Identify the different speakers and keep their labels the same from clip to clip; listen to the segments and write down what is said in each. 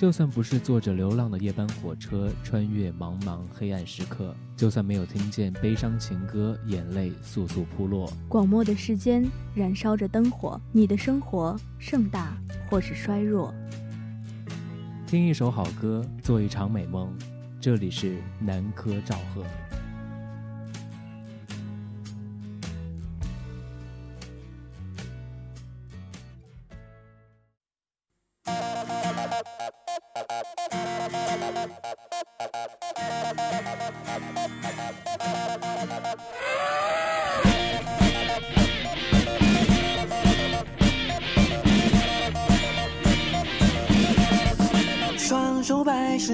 Speaker 1: 就算不是坐着流浪的夜班火车，穿越茫茫黑暗时刻，就算没有听见悲伤情歌，眼泪簌簌扑落。
Speaker 2: 广漠的世间燃烧着灯火，你的生活盛大或是衰弱。
Speaker 1: 听一首好歌，做一场美梦。这里是南柯赵贺。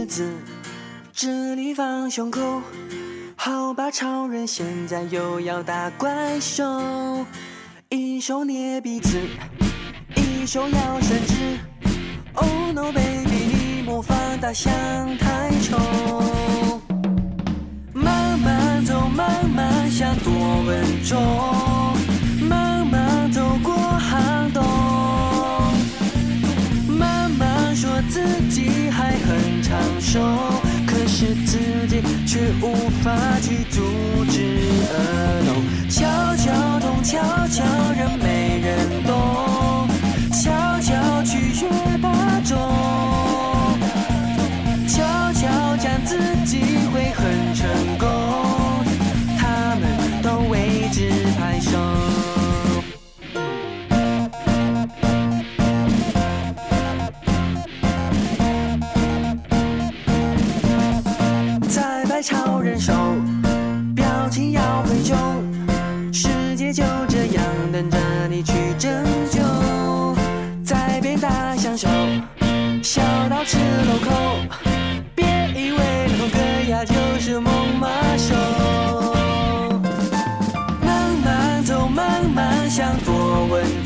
Speaker 3: 子直立放胸口，好吧，超人现在又要打怪兽。一手捏鼻子，一手摇伸直。Oh no baby，你模仿大象太丑。慢慢走，慢慢想，多稳重。可。是自己，却无法去阻止恶梦。悄悄痛，悄悄忍，没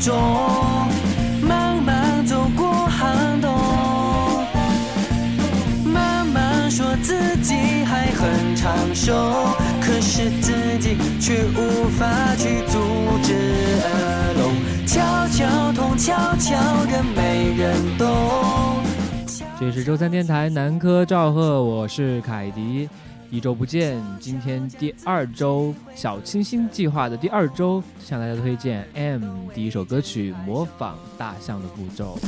Speaker 3: 中慢慢走过寒冬，慢慢说自己还很长寿，可是自己却无法去阻止恶龙。悄悄痛，悄悄忍，没人懂。
Speaker 1: 这是周三电台南柯赵贺，我是凯迪。一周不见，今天第二周小清新计划的第二周，向大家推荐 M 第一首歌曲《模仿大象的步骤》。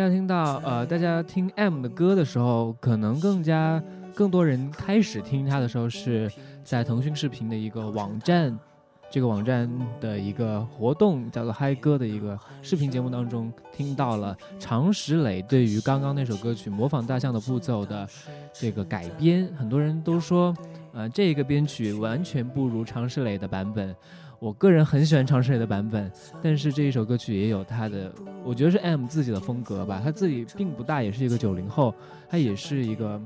Speaker 1: 大家听到，呃，大家听 M 的歌的时候，可能更加更多人开始听他的时候是在腾讯视频的一个网站，这个网站的一个活动叫做嗨歌的一个视频节目当中听到了常石磊对于刚刚那首歌曲模仿大象的步骤的这个改编，很多人都说，呃，这个编曲完全不如常石磊的版本。我个人很喜欢常石磊的版本，但是这一首歌曲也有他的，我觉得是 M 自己的风格吧。他自己并不大，也是一个九零后，他也是一个，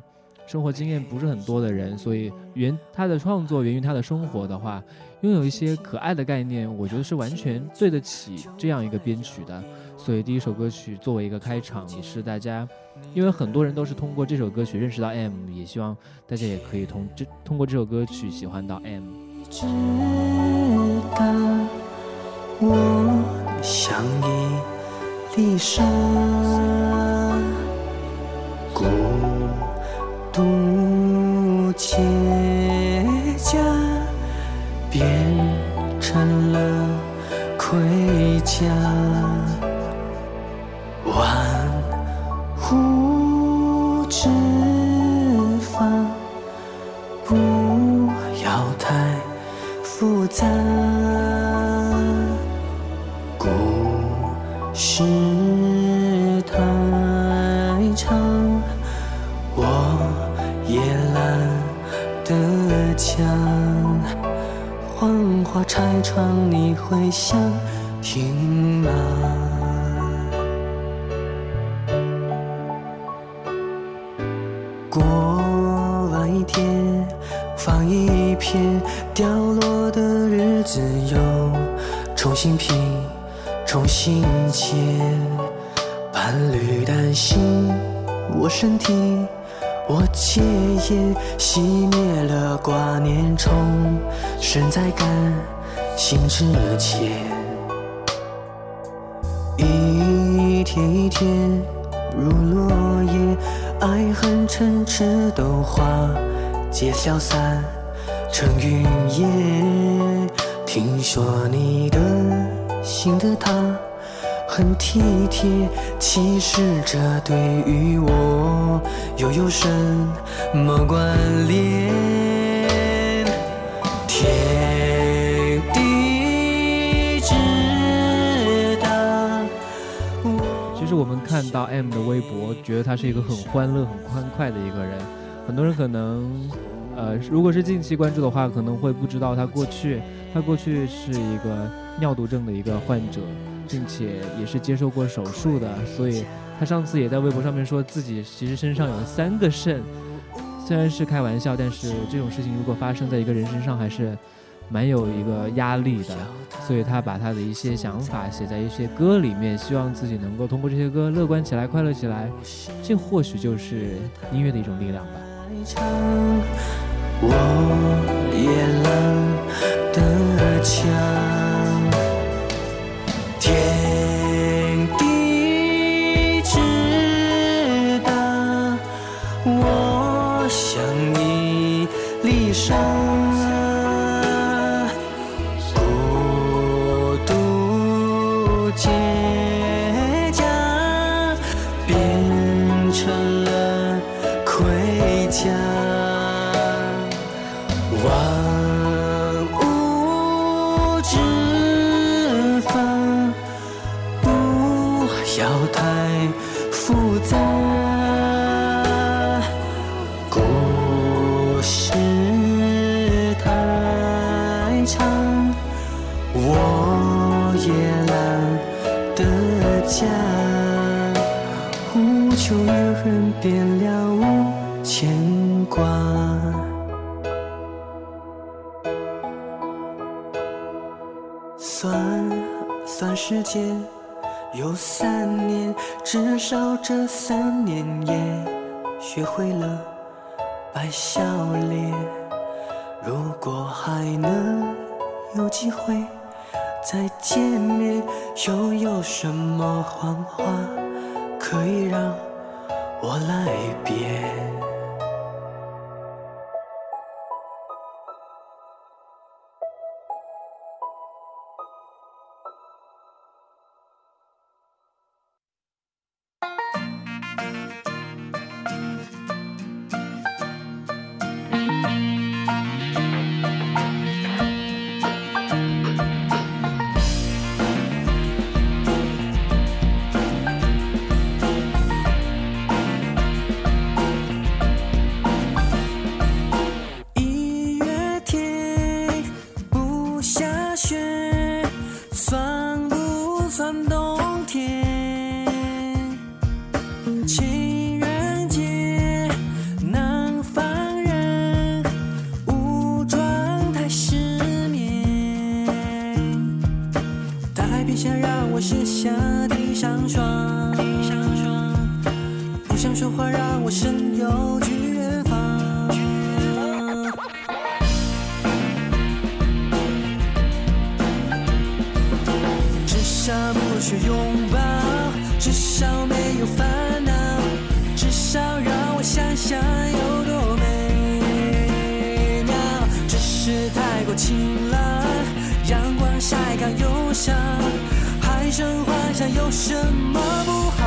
Speaker 1: 生活经验不是很多的人，所以源他的创作源于他的生活的话，拥有一些可爱的概念，我觉得是完全对得起这样一个编曲的。所以第一首歌曲作为一个开场，也是大家，因为很多人都是通过这首歌曲认识到 M，也希望大家也可以通这通过这首歌曲喜欢到 M。
Speaker 3: 知道我像一粒沙，孤独结痂，变成了盔甲。花拆穿，你会想听吗？过完一天，放一片掉落的日子，又重新拼，重新建。伴侣担心我身体，我戒烟，熄灭，正在感性之前。一天一天如落叶，爱恨嗔痴都化解消散成云烟。听说你的心的他很体贴，其实这对于我又有什么关联？
Speaker 1: 看到 M 的微博，觉得他是一个很欢乐、很欢快的一个人。很多人可能，呃，如果是近期关注的话，可能会不知道他过去，他过去是一个尿毒症的一个患者，并且也是接受过手术的。所以他上次也在微博上面说自己其实身上有三个肾，虽然是开玩笑，但是这种事情如果发生在一个人身上，还是蛮有一个压力的。所以他把他的一些想法写在一些歌里面，希望自己能够通过这些歌乐观起来、快乐起来。这或许就是音乐的一种力量吧。
Speaker 3: 我也。天地之大，我像一粒沙，独算时间，有三年，至少这三年也学会了摆笑脸。如果还能有机会再见面，又有什么谎话可以让我来编？不需拥抱，至少没有烦恼，至少让我想想有多美妙。只是太过晴朗，阳光晒干忧伤，还剩幻想有什么不好？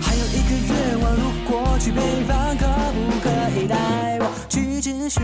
Speaker 3: 还有一个愿望，如果去北方，可不可以带我去咨询？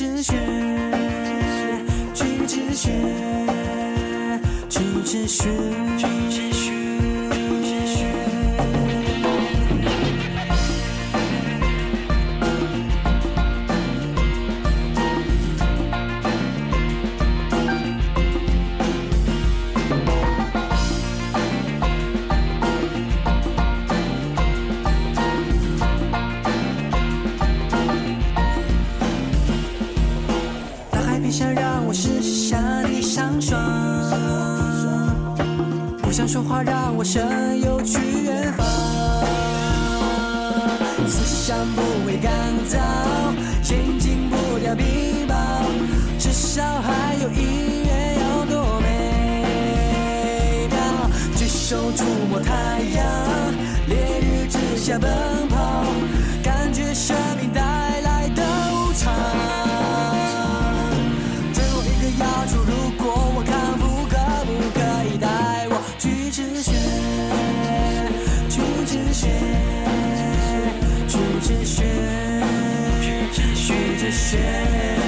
Speaker 3: 去吃雪？去止血，去吃雪，少还有音乐有多美妙。举手触摸太阳，烈日之下奔跑，感觉生命带来的无常。最后一个要求，如果我康复，可不可以带我去吃雪？去吃雪，去吃雪，去吃雪。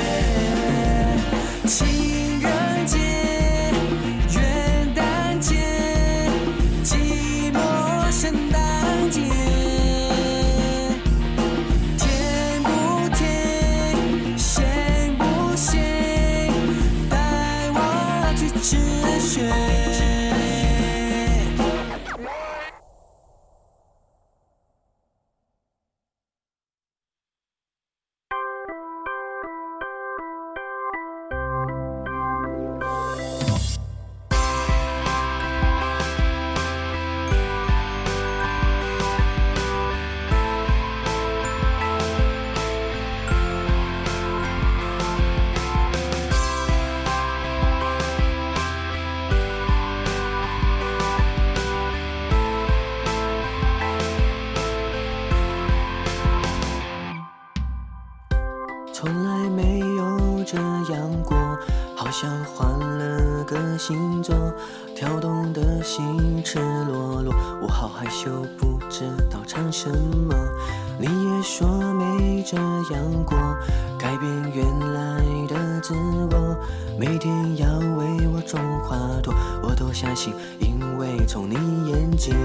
Speaker 3: 星座，跳动的心赤裸裸，我好害羞，不知道唱什么。你也说没这样过，改变原来的自我，每天要为我种花朵，我都相信，因为从你眼睛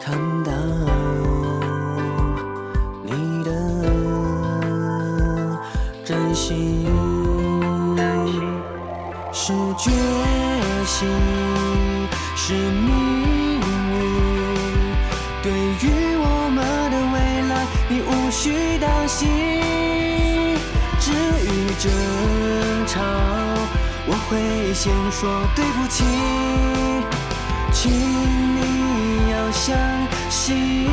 Speaker 3: 看到。决心是命运。对于我们的未来，你无需担心。至于争吵，我会先说对不起，请你要相信。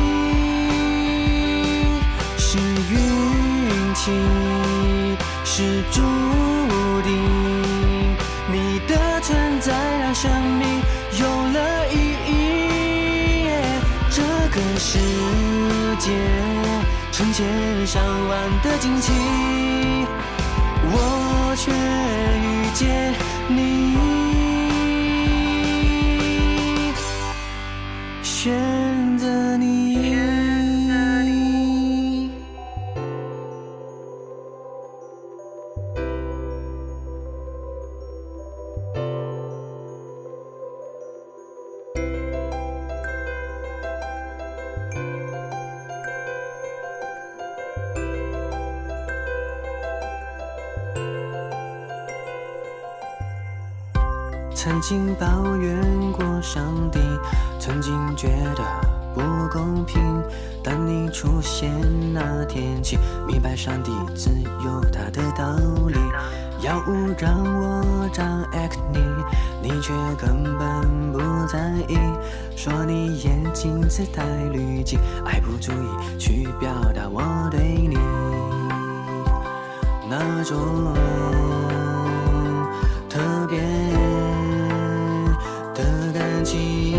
Speaker 3: 是运气，是注定。界成千上万的惊奇，我却遇见你，我长 acne，你却根本不在意，说你眼睛自带滤镜，爱不足以去表达我对你。那种特别的感情，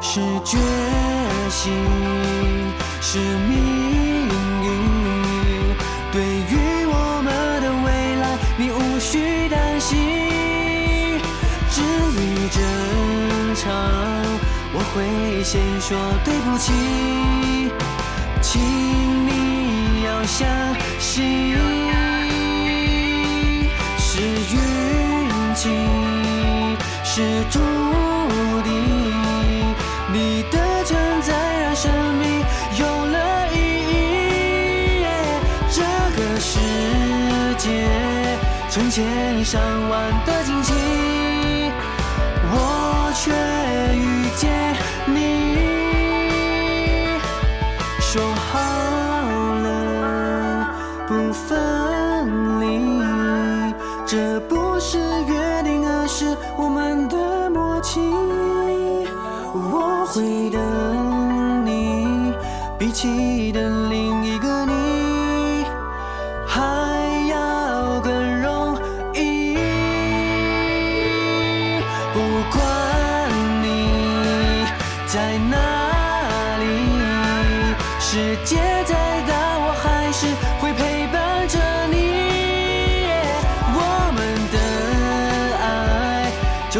Speaker 3: 是决心，是命会先说对不起，请你要相信，是运气，是注定。你的存在让生命有了意义。这个世界成千上万的惊喜，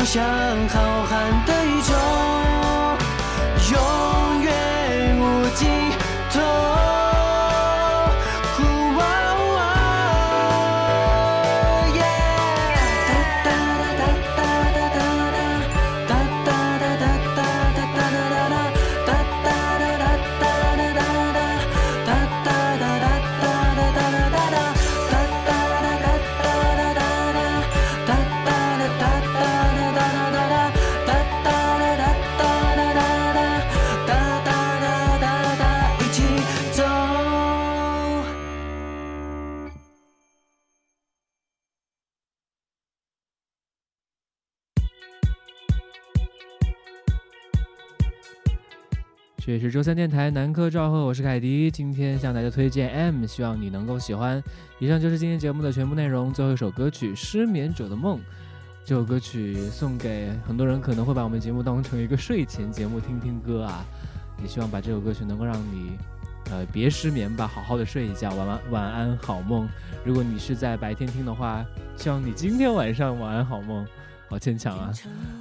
Speaker 3: 想好这里是
Speaker 1: 周三电台南科赵贺，我是凯迪。今天向大家推荐 M，希望你能够喜欢。以上就是今天节目的全部内容。最后一首歌曲《失眠者的梦》，这首歌曲送给很多人，可能会把我们节目当成一个睡前节目听听歌啊。也希望把这首歌曲能够让你，呃，别失眠吧，好好的睡一觉，晚安晚安好梦。如果你是在白天听的话，希望你今天晚上晚安好梦。好牵强啊，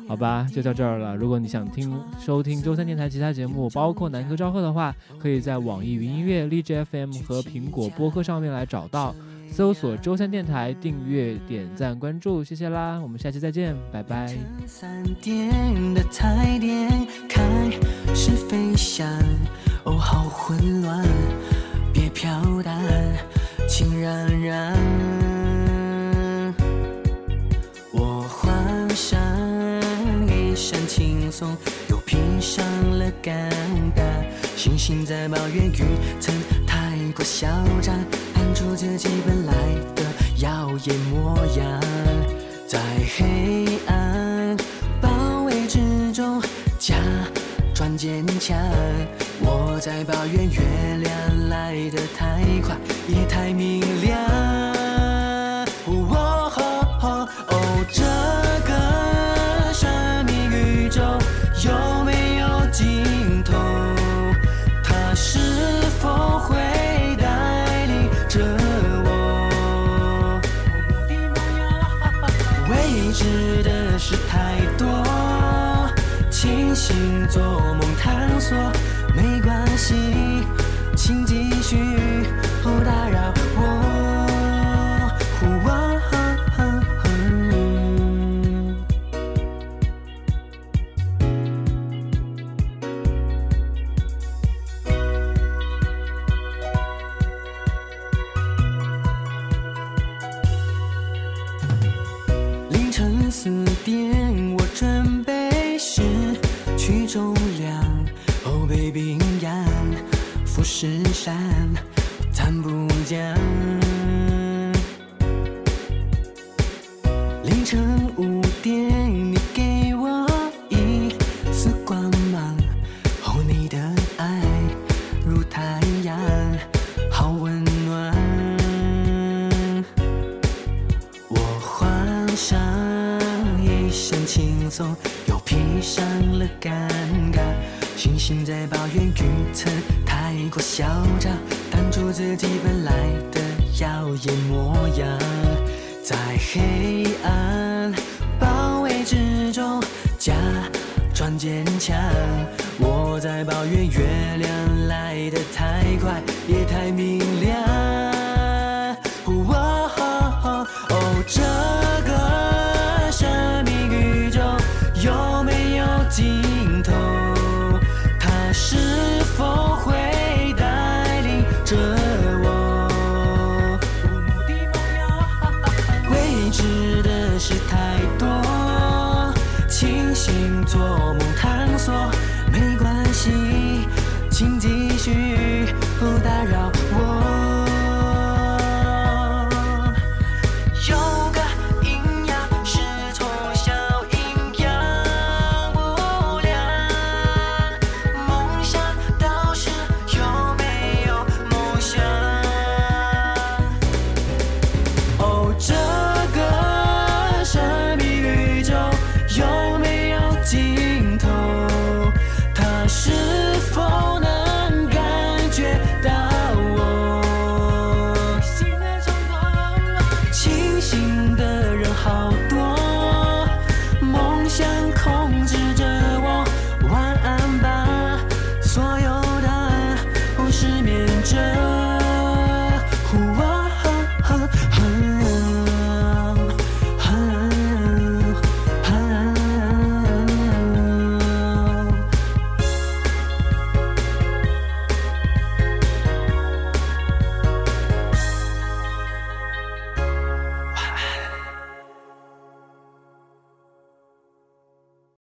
Speaker 1: 好吧，就到这儿了。如果你想听收听周三电台其他节目，包括南柯赵贺的话，可以在网易云音乐、荔枝 FM 和苹果播客上面来找到，搜索周三电台，订阅、点赞、关注，谢谢啦，我们下期再见，拜拜。
Speaker 3: 三点的开始飞翔，哦，好混乱，别飘荡，请让让。又披上了尴尬。星星在抱怨雨曾太过嚣张，弹出自己本来的耀眼模样。在黑暗包围之中，假装坚强。我在抱怨月亮来得太快，也太明亮。心做梦。尴尬。星星在抱怨预测太过嚣张，挡住自己本来的耀眼模样。在黑暗包围之中，假装坚强。我在抱怨月亮来得太快，也太明。是